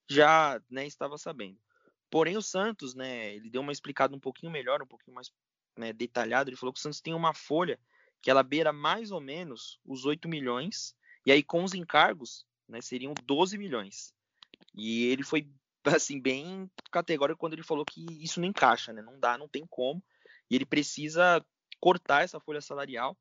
S2: já né, estava sabendo. Porém, o Santos, né, ele deu uma explicada um pouquinho melhor, um pouquinho mais né, detalhado, ele falou que o Santos tem uma folha que ela beira mais ou menos os 8 milhões, e aí com os encargos, né, seriam 12 milhões. E ele foi assim bem categórico quando ele falou que isso não encaixa, né? Não dá, não tem como. E ele precisa cortar essa folha salarial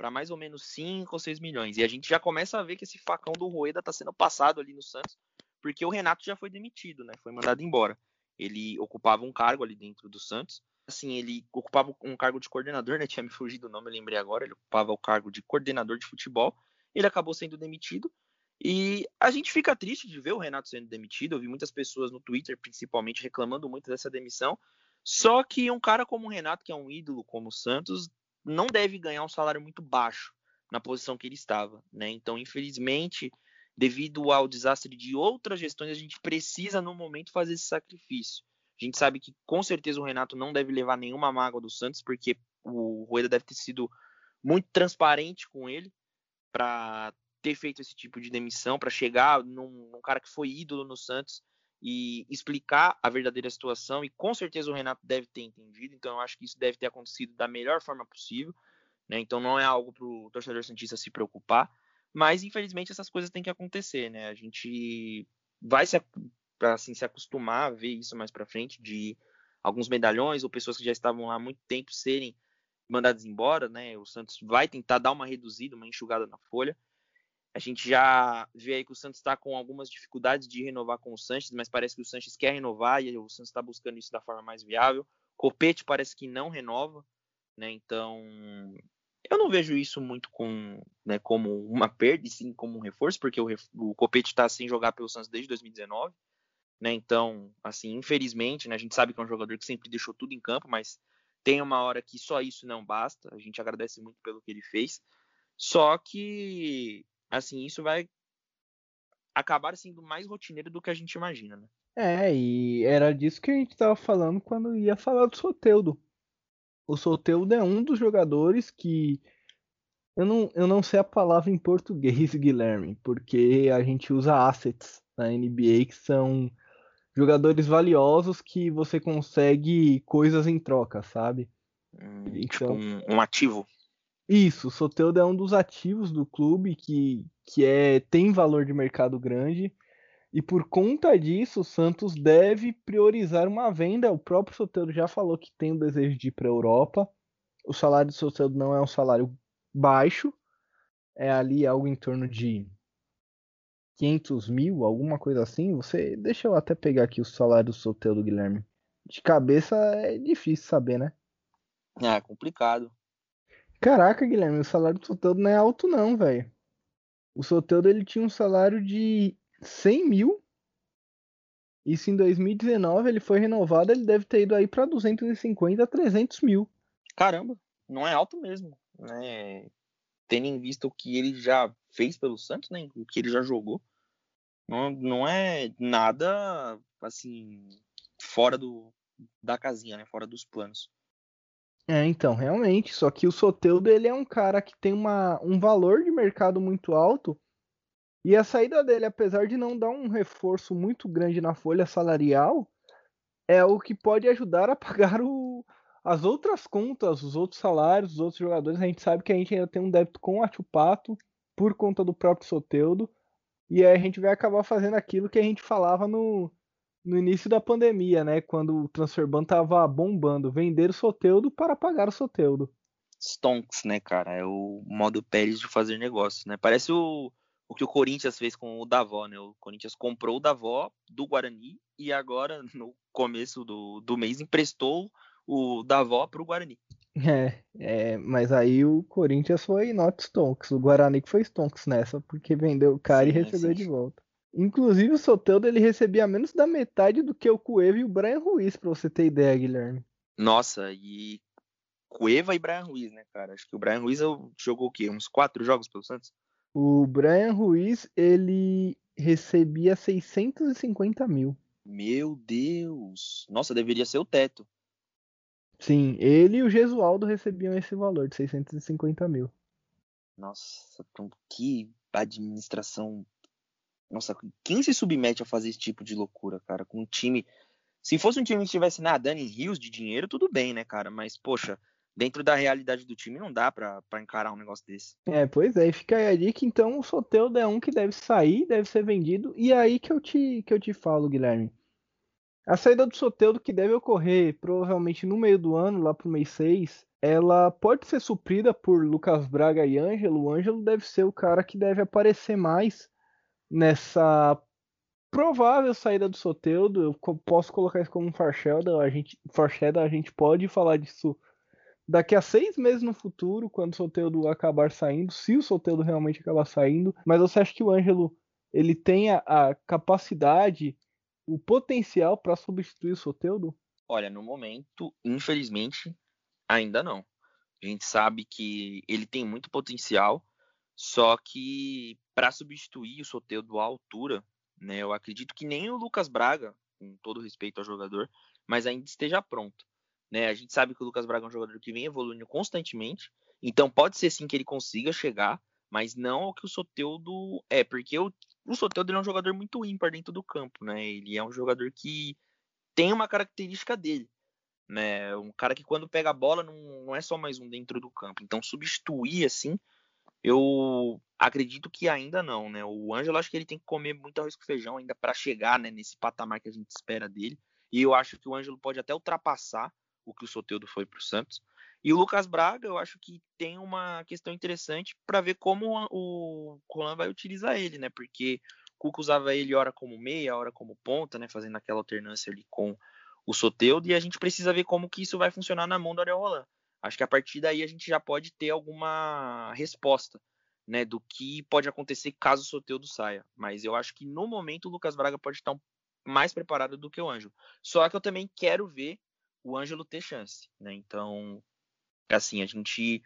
S2: para mais ou menos 5 ou 6 milhões. E a gente já começa a ver que esse facão do Rueda está sendo passado ali no Santos, porque o Renato já foi demitido, né? Foi mandado embora. Ele ocupava um cargo ali dentro do Santos assim, ele ocupava um cargo de coordenador, né? Tinha me fugido o nome, eu lembrei agora. Ele ocupava o cargo de coordenador de futebol. Ele acabou sendo demitido. E a gente fica triste de ver o Renato sendo demitido. Eu vi muitas pessoas no Twitter, principalmente, reclamando muito dessa demissão. Só que um cara como o Renato, que é um ídolo como o Santos, não deve ganhar um salário muito baixo na posição que ele estava, né? Então, infelizmente, devido ao desastre de outras gestões, a gente precisa no momento fazer esse sacrifício. A gente sabe que com certeza o Renato não deve levar nenhuma mágoa do Santos, porque o Rueda deve ter sido muito transparente com ele para ter feito esse tipo de demissão, para chegar num, num, cara que foi ídolo no Santos e explicar a verdadeira situação. E com certeza o Renato deve ter entendido, então eu acho que isso deve ter acontecido da melhor forma possível. Né? Então não é algo para o torcedor Santista se preocupar. Mas infelizmente essas coisas têm que acontecer, né? A gente vai se assim se acostumar a ver isso mais para frente de alguns medalhões ou pessoas que já estavam lá há muito tempo serem mandadas embora, né? O Santos vai tentar dar uma reduzida, uma enxugada na folha. A gente já vê aí que o Santos está com algumas dificuldades de renovar com o Sanches, mas parece que o Sanches quer renovar e o Santos está buscando isso da forma mais viável. Copete parece que não renova, né? Então eu não vejo isso muito com, né, como uma perda, e sim como um reforço, porque o, o Copete está sem jogar pelo Santos desde 2019. Né? Então, assim, infelizmente, né, a gente sabe que é um jogador que sempre deixou tudo em campo, mas tem uma hora que só isso não basta. A gente agradece muito pelo que ele fez. Só que, assim, isso vai acabar sendo mais rotineiro do que a gente imagina, né?
S1: É, e era disso que a gente estava falando quando ia falar do Soteudo. O Soteudo é um dos jogadores que eu não, eu não sei a palavra em português, Guilherme, porque a gente usa assets na NBA que são jogadores valiosos que você consegue coisas em troca, sabe?
S2: Hum, então, tipo um, um, ativo.
S1: Isso, o Soteldo é um dos ativos do clube que, que é, tem valor de mercado grande. E por conta disso, o Santos deve priorizar uma venda. O próprio Soteldo já falou que tem o desejo de ir para a Europa. O salário do Soteldo não é um salário baixo, é ali algo em torno de 500 mil, alguma coisa assim. Você deixa eu até pegar aqui o salário do solteiro do Guilherme. De cabeça é difícil saber, né?
S2: É complicado.
S1: Caraca, Guilherme, o salário do solteiro não é alto não, velho. O solteiro ele tinha um salário de 100 mil. Isso em 2019 ele foi renovado, ele deve ter ido aí para 250 a 300 mil.
S2: Caramba, não é alto mesmo, né? Tendo em vista o que ele já fez pelo Santos, né? O que ele já jogou. Não, não é nada assim fora do da casinha, né? Fora dos planos.
S1: É, então, realmente. Só que o Soteudo ele é um cara que tem uma, um valor de mercado muito alto. E a saída dele, apesar de não dar um reforço muito grande na folha salarial, é o que pode ajudar a pagar o, as outras contas, os outros salários, os outros jogadores. A gente sabe que a gente ainda tem um débito com o Atupato por conta do próprio Soteudo. E aí a gente vai acabar fazendo aquilo que a gente falava no, no início da pandemia, né? Quando o Transferban tava bombando, vender o Soteudo para pagar o Soteudo.
S2: Stonks, né, cara? É o modo Pérez de fazer negócio, né? Parece o, o que o Corinthians fez com o Davó, né? O Corinthians comprou o Davó do Guarani e agora, no começo do, do mês, emprestou o Davó para o Guarani.
S1: É, é, mas aí o Corinthians foi not Stonks, o Guarani que foi Stonks nessa, porque vendeu o cara sim, e recebeu sim. de volta. Inclusive o Soteldo ele recebia menos da metade do que o Cueva e o Brian Ruiz, pra você ter ideia, Guilherme.
S2: Nossa, e Cueva e Brian Ruiz, né, cara? Acho que o Brian Ruiz jogou o quê? Uns quatro jogos pelo Santos?
S1: O Brian Ruiz, ele recebia 650 mil.
S2: Meu Deus! Nossa, deveria ser o teto.
S1: Sim, ele e o Gesualdo recebiam esse valor de 650 mil.
S2: Nossa, que administração. Nossa, quem se submete a fazer esse tipo de loucura, cara? Com um time. Se fosse um time que estivesse nadando em rios de dinheiro, tudo bem, né, cara? Mas, poxa, dentro da realidade do time não dá pra encarar um negócio desse.
S1: É, pois é, e fica aí a dica, então o Soteldo é um que deve sair, deve ser vendido, e é aí que eu te, que eu te falo, Guilherme. A saída do Soteldo, que deve ocorrer provavelmente no meio do ano, lá pro mês 6, ela pode ser suprida por Lucas Braga e Ângelo. O Ângelo deve ser o cara que deve aparecer mais nessa provável saída do Soteldo. Eu posso colocar isso como um foreshadow. A gente, a gente pode falar disso daqui a seis meses no futuro, quando o Soteldo acabar saindo, se o Soteldo realmente acabar saindo. Mas você acha que o Ângelo ele tem a, a capacidade o potencial para substituir o Soteudo?
S2: Olha, no momento, infelizmente, ainda não. A gente sabe que ele tem muito potencial, só que para substituir o Soteudo à altura, né, eu acredito que nem o Lucas Braga, com todo respeito ao jogador, mas ainda esteja pronto. Né? A gente sabe que o Lucas Braga é um jogador que vem evoluindo constantemente, então pode ser sim que ele consiga chegar, mas não o que o Soteudo é, porque o, o Soteldo é um jogador muito ímpar dentro do campo, né? Ele é um jogador que tem uma característica dele, né? Um cara que quando pega a bola não, não é só mais um dentro do campo. Então substituir assim, eu acredito que ainda não, né? O Ângelo acho que ele tem que comer muito arroz com feijão ainda para chegar, né, nesse patamar que a gente espera dele. E eu acho que o Ângelo pode até ultrapassar o que o Soteudo foi para o Santos. E o Lucas Braga, eu acho que tem uma questão interessante para ver como o Roland vai utilizar ele, né? Porque o Cuca usava ele hora como meia, hora como ponta, né? Fazendo aquela alternância ali com o Soteudo, e a gente precisa ver como que isso vai funcionar na mão do Ariel Roland. Acho que a partir daí a gente já pode ter alguma resposta, né? Do que pode acontecer caso o Soteudo saia. Mas eu acho que no momento o Lucas Braga pode estar mais preparado do que o Ângelo. Só que eu também quero ver o Ângelo ter chance, né? Então, assim, a gente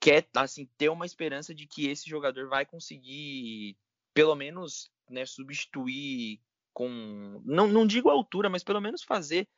S2: quer assim ter uma esperança de que esse jogador vai conseguir pelo menos né, substituir com não, não digo a altura, mas pelo menos fazer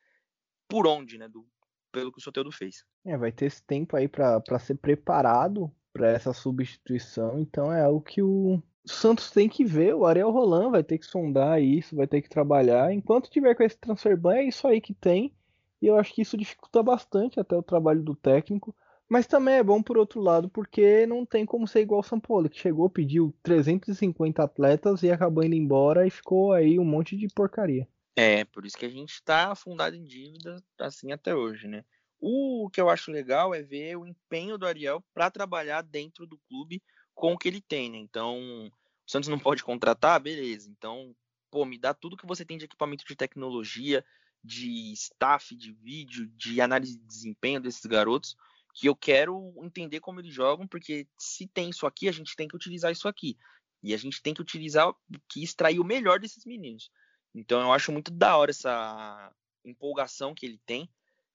S2: por onde, né, do, pelo que o Soteldo fez.
S1: É, vai ter esse tempo aí para ser preparado para essa substituição, então é algo que o Santos tem que ver, o Ariel Roland vai ter que sondar isso, vai ter que trabalhar. Enquanto tiver com esse transfer ban, é isso aí que tem. E eu acho que isso dificulta bastante até o trabalho do técnico. Mas também é bom por outro lado, porque não tem como ser igual o São Paulo, que chegou, pediu 350 atletas e acabou indo embora e ficou aí um monte de porcaria.
S2: É, por isso que a gente está afundado em dívida assim até hoje, né? O que eu acho legal é ver o empenho do Ariel para trabalhar dentro do clube com o que ele tem, né? Então, o Santos não pode contratar, beleza. Então, pô, me dá tudo que você tem de equipamento de tecnologia, de staff, de vídeo, de análise de desempenho desses garotos, que eu quero entender como eles jogam, porque se tem isso aqui, a gente tem que utilizar isso aqui. E a gente tem que utilizar, que extrair o melhor desses meninos. Então eu acho muito da hora essa empolgação que ele tem,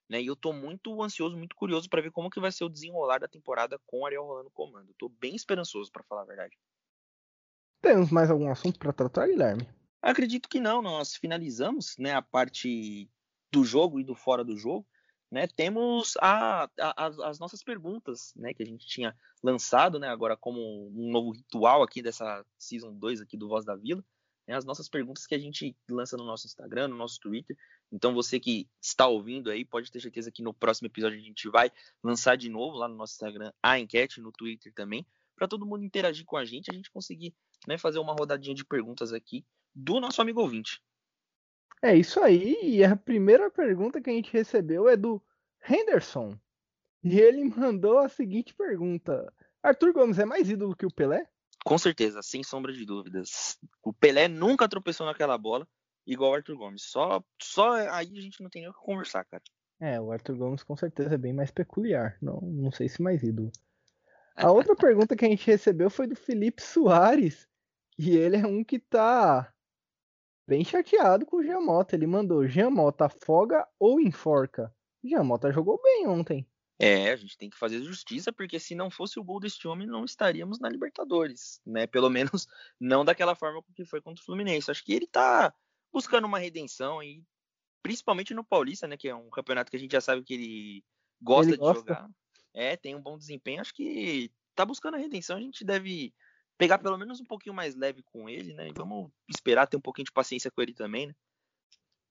S2: né? E eu tô muito ansioso, muito curioso para ver como que vai ser o desenrolar da temporada com o Ariel Rolando no comando. Eu tô bem esperançoso, para falar a verdade.
S1: Temos mais algum assunto para tratar, Guilherme?
S2: Acredito que não. Nós finalizamos né, a parte do jogo e do fora do jogo. Né, temos a, a, as nossas perguntas né, que a gente tinha lançado né, agora como um novo ritual aqui dessa Season 2 aqui do Voz da Vila. Né, as nossas perguntas que a gente lança no nosso Instagram, no nosso Twitter. Então você que está ouvindo aí, pode ter certeza que no próximo episódio a gente vai lançar de novo lá no nosso Instagram a enquete, no Twitter também, para todo mundo interagir com a gente, a gente conseguir né, fazer uma rodadinha de perguntas aqui do nosso amigo ouvinte.
S1: É isso aí, e a primeira pergunta que a gente recebeu é do Henderson. E ele mandou a seguinte pergunta: Arthur Gomes é mais ídolo que o Pelé?
S2: Com certeza, sem sombra de dúvidas. O Pelé nunca tropeçou naquela bola igual o Arthur Gomes. Só, só aí a gente não tem nem o que conversar, cara.
S1: É, o Arthur Gomes com certeza é bem mais peculiar. Não, não sei se mais ídolo. A outra pergunta que a gente recebeu foi do Felipe Soares. E ele é um que tá bem chateado com o Giamota. Ele mandou: Giamota afoga ou enforca? Giamota jogou bem ontem.
S2: É, a gente tem que fazer justiça, porque se não fosse o gol deste homem, não estaríamos na Libertadores, né? Pelo menos não daquela forma que foi contra o Fluminense. Acho que ele tá buscando uma redenção aí, principalmente no Paulista, né? Que é um campeonato que a gente já sabe que ele gosta ele de gosta. jogar. É, tem um bom desempenho. Acho que tá buscando a redenção. A gente deve pegar pelo menos um pouquinho mais leve com ele, né? E vamos esperar ter um pouquinho de paciência com ele também, né?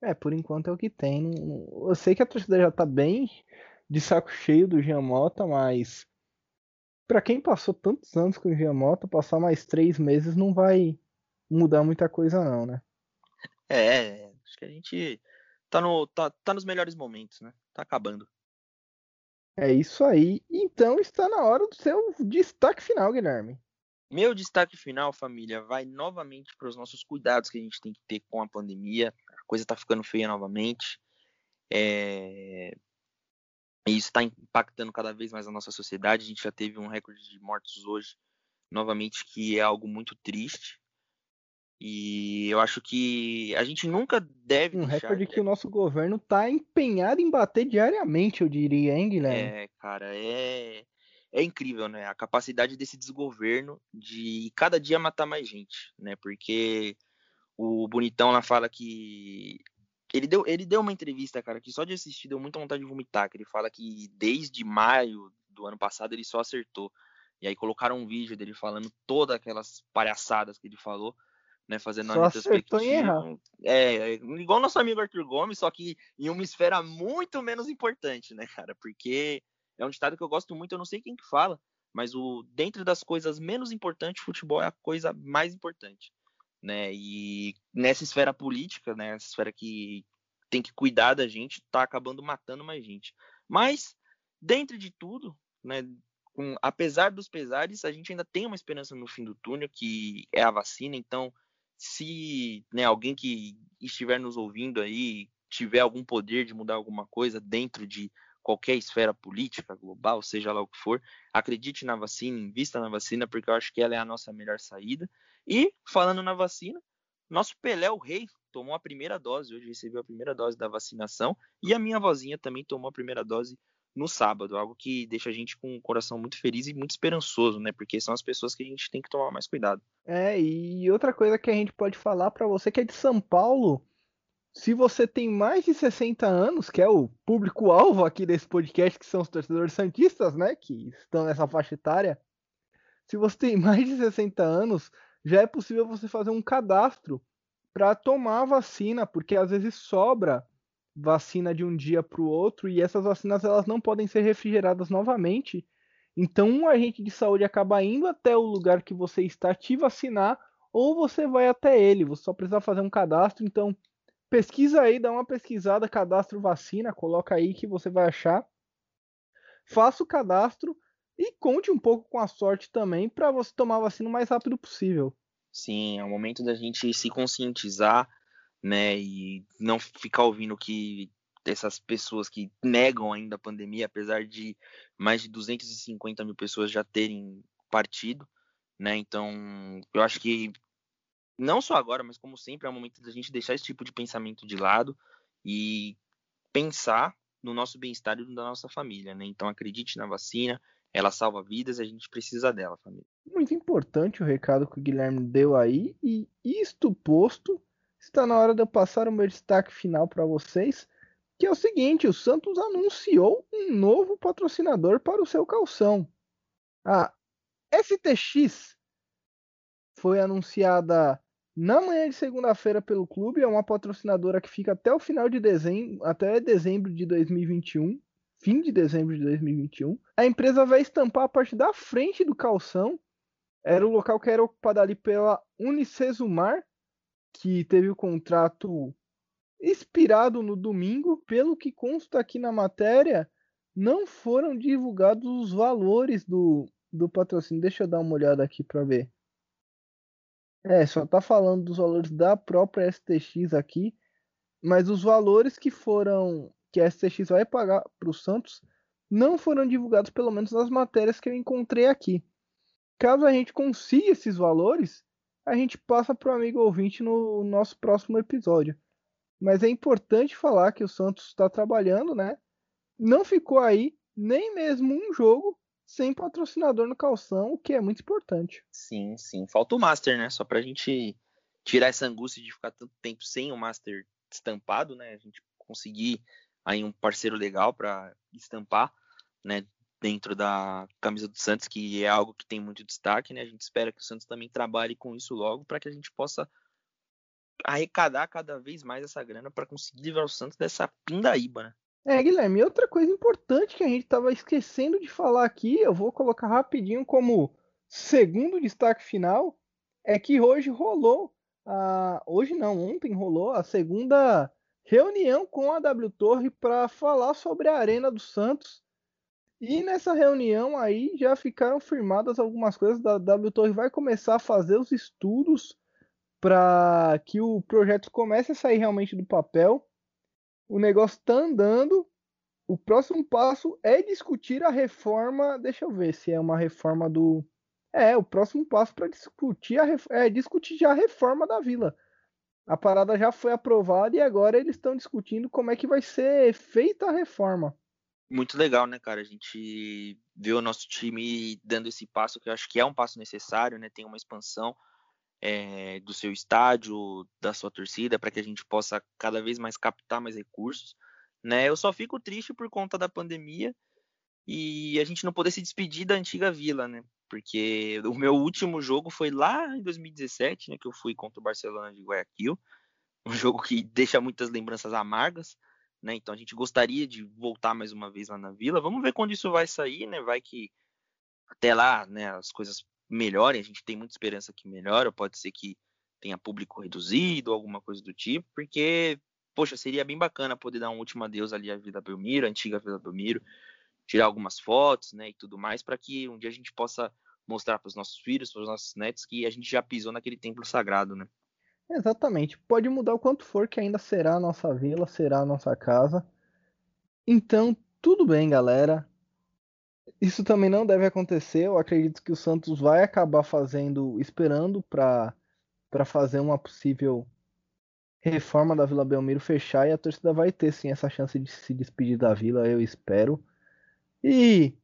S1: É, por enquanto é o que tem. Eu sei que a torcida já tá bem de saco cheio do Giamota, mas para quem passou tantos anos com o Giamota, passar mais três meses não vai mudar muita coisa não, né?
S2: É, acho que a gente tá, no, tá, tá nos melhores momentos, né? Tá acabando.
S1: É isso aí. Então está na hora do seu destaque final, Guilherme.
S2: Meu destaque final, família, vai novamente para os nossos cuidados que a gente tem que ter com a pandemia. A coisa está ficando feia novamente. É... E isso está impactando cada vez mais a nossa sociedade. A gente já teve um recorde de mortos hoje, novamente, que é algo muito triste. E eu acho que a gente nunca deve.
S1: Um recorde que o nosso governo está empenhado em bater diariamente, eu diria, hein, Guilherme?
S2: É, cara, é é incrível, né? A capacidade desse desgoverno de cada dia matar mais gente, né? Porque o Bonitão lá fala que ele deu, ele deu uma entrevista, cara, que só de assistir deu muita vontade de vomitar, que ele fala que desde maio do ano passado ele só acertou. E aí colocaram um vídeo dele falando todas aquelas palhaçadas que ele falou, né, fazendo
S1: só uma retrospectiva.
S2: É, é, igual nosso amigo Arthur Gomes, só que em uma esfera muito menos importante, né, cara? Porque é um ditado que eu gosto muito, eu não sei quem que fala, mas o dentro das coisas menos importantes, futebol é a coisa mais importante, né? E nessa esfera política, né, essa esfera que tem que cuidar da gente, tá acabando matando mais gente. Mas, dentro de tudo, né, com, apesar dos pesares, a gente ainda tem uma esperança no fim do túnel, que é a vacina. Então, se né, alguém que estiver nos ouvindo aí tiver algum poder de mudar alguma coisa dentro de qualquer esfera política, global, seja lá o que for, acredite na vacina, invista na vacina, porque eu acho que ela é a nossa melhor saída. E, falando na vacina, nosso Pelé, o rei, tomou a primeira dose, hoje recebeu a primeira dose da vacinação, e a minha vozinha também tomou a primeira dose no sábado, algo que deixa a gente com o coração muito feliz e muito esperançoso, né? Porque são as pessoas que a gente tem que tomar mais cuidado.
S1: É, e outra coisa que a gente pode falar para você que é de São Paulo, se você tem mais de 60 anos, que é o público-alvo aqui desse podcast, que são os torcedores santistas, né, que estão nessa faixa etária, se você tem mais de 60 anos, já é possível você fazer um cadastro para tomar vacina, porque às vezes sobra vacina de um dia para o outro e essas vacinas elas não podem ser refrigeradas novamente. Então, um agente de saúde acaba indo até o lugar que você está te vacinar ou você vai até ele. Você só precisa fazer um cadastro. Então, pesquisa aí, dá uma pesquisada, cadastro vacina, coloca aí que você vai achar. Faça o cadastro e conte um pouco com a sorte também para você tomar a vacina o mais rápido possível.
S2: Sim, é o momento da gente se conscientizar, né, e não ficar ouvindo que essas pessoas que negam ainda a pandemia, apesar de mais de 250 mil pessoas já terem partido, né? Então, eu acho que não só agora, mas como sempre, é o momento da gente deixar esse tipo de pensamento de lado e pensar no nosso bem-estar e no da nossa família, né? Então acredite na vacina, ela salva vidas, a gente precisa dela, família.
S1: Muito importante o recado que o Guilherme deu aí e isto posto, está na hora de eu passar o meu destaque final para vocês, que é o seguinte, o Santos anunciou um novo patrocinador para o seu calção. A STX foi anunciada na manhã de segunda-feira pelo clube, é uma patrocinadora que fica até o final de dezembro, até dezembro de 2021, fim de dezembro de 2021. A empresa vai estampar a parte da frente do calção. Era o local que era ocupado ali pela Unicesumar, que teve o contrato expirado no domingo. Pelo que consta aqui na matéria, não foram divulgados os valores do, do patrocínio. Deixa eu dar uma olhada aqui para ver. É, só tá falando dos valores da própria STX aqui, mas os valores que foram que a STX vai pagar para o Santos não foram divulgados, pelo menos nas matérias que eu encontrei aqui. Caso a gente consiga esses valores, a gente passa para o amigo ouvinte no nosso próximo episódio. Mas é importante falar que o Santos está trabalhando, né? Não ficou aí nem mesmo um jogo sem patrocinador no calção, o que é muito importante.
S2: Sim, sim. Falta o Master, né? Só pra gente tirar essa angústia de ficar tanto tempo sem o Master estampado, né? A gente conseguir aí um parceiro legal para estampar, né? Dentro da camisa do Santos, que é algo que tem muito destaque, né? A gente espera que o Santos também trabalhe com isso logo para que a gente possa arrecadar cada vez mais essa grana para conseguir livrar o Santos dessa pindaíba, né?
S1: É, Guilherme, outra coisa importante que a gente estava esquecendo de falar aqui, eu vou colocar rapidinho como segundo destaque final, é que hoje rolou, a, hoje não, ontem rolou a segunda reunião com a W Torre para falar sobre a Arena do Santos. E nessa reunião aí já ficaram firmadas algumas coisas. A W Torre vai começar a fazer os estudos para que o projeto comece a sair realmente do papel o negócio tá andando. O próximo passo é discutir a reforma. Deixa eu ver se é uma reforma do. É, o próximo passo para discutir a é discutir já a reforma da vila. A parada já foi aprovada e agora eles estão discutindo como é que vai ser feita a reforma.
S2: Muito legal, né, cara? A gente vê o nosso time dando esse passo, que eu acho que é um passo necessário, né? Tem uma expansão é, do seu estádio, da sua torcida, para que a gente possa cada vez mais captar mais recursos. Né? Eu só fico triste por conta da pandemia e a gente não poder se despedir da antiga vila, né? Porque o meu último jogo foi lá em 2017, né? Que eu fui contra o Barcelona de Guayaquil, um jogo que deixa muitas lembranças amargas, né? Então a gente gostaria de voltar mais uma vez lá na vila. Vamos ver quando isso vai sair, né? Vai que até lá, né? As coisas melhore, a gente tem muita esperança que melhore, pode ser que tenha público reduzido, alguma coisa do tipo, porque poxa, seria bem bacana poder dar um último adeus ali à Vila Belmiro, a antiga Vila Belmiro, tirar algumas fotos, né, e tudo mais, para que um dia a gente possa mostrar para os nossos filhos, para os nossos netos, que a gente já pisou naquele templo sagrado, né?
S1: Exatamente. Pode mudar o quanto for, que ainda será a nossa vila, será a nossa casa. Então, tudo bem, galera. Isso também não deve acontecer. Eu acredito que o Santos vai acabar fazendo, esperando para para fazer uma possível reforma da Vila Belmiro fechar e a torcida vai ter sim essa chance de se despedir da Vila, eu espero. E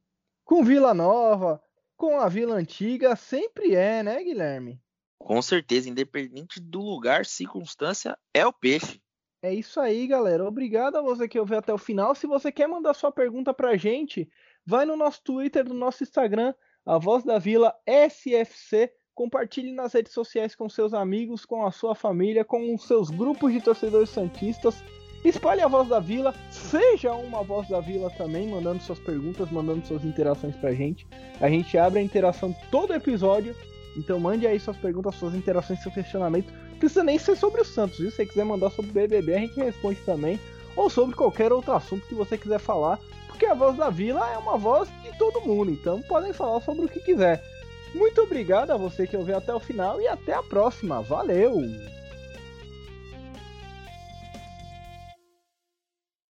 S1: com Vila Nova, com a Vila Antiga, sempre é, né, Guilherme?
S2: Com certeza, independente do lugar, circunstância, é o peixe.
S1: É isso aí, galera. Obrigado a você que ouviu até o final. Se você quer mandar sua pergunta pra gente, vai no nosso Twitter, no nosso Instagram, a Voz da Vila SFC. Compartilhe nas redes sociais com seus amigos, com a sua família, com os seus grupos de torcedores santistas. Espalhe a voz da vila, seja uma voz da vila também, mandando suas perguntas, mandando suas interações pra gente. A gente abre a interação todo episódio então mande aí suas perguntas, suas interações, seu questionamento. Não precisa nem ser sobre o Santos, viu? Se você quiser mandar sobre o BBB, a gente responde também. Ou sobre qualquer outro assunto que você quiser falar. Porque a voz da vila é uma voz de todo mundo. Então podem falar sobre o que quiser. Muito obrigado a você que ouviu até o final e até a próxima. Valeu!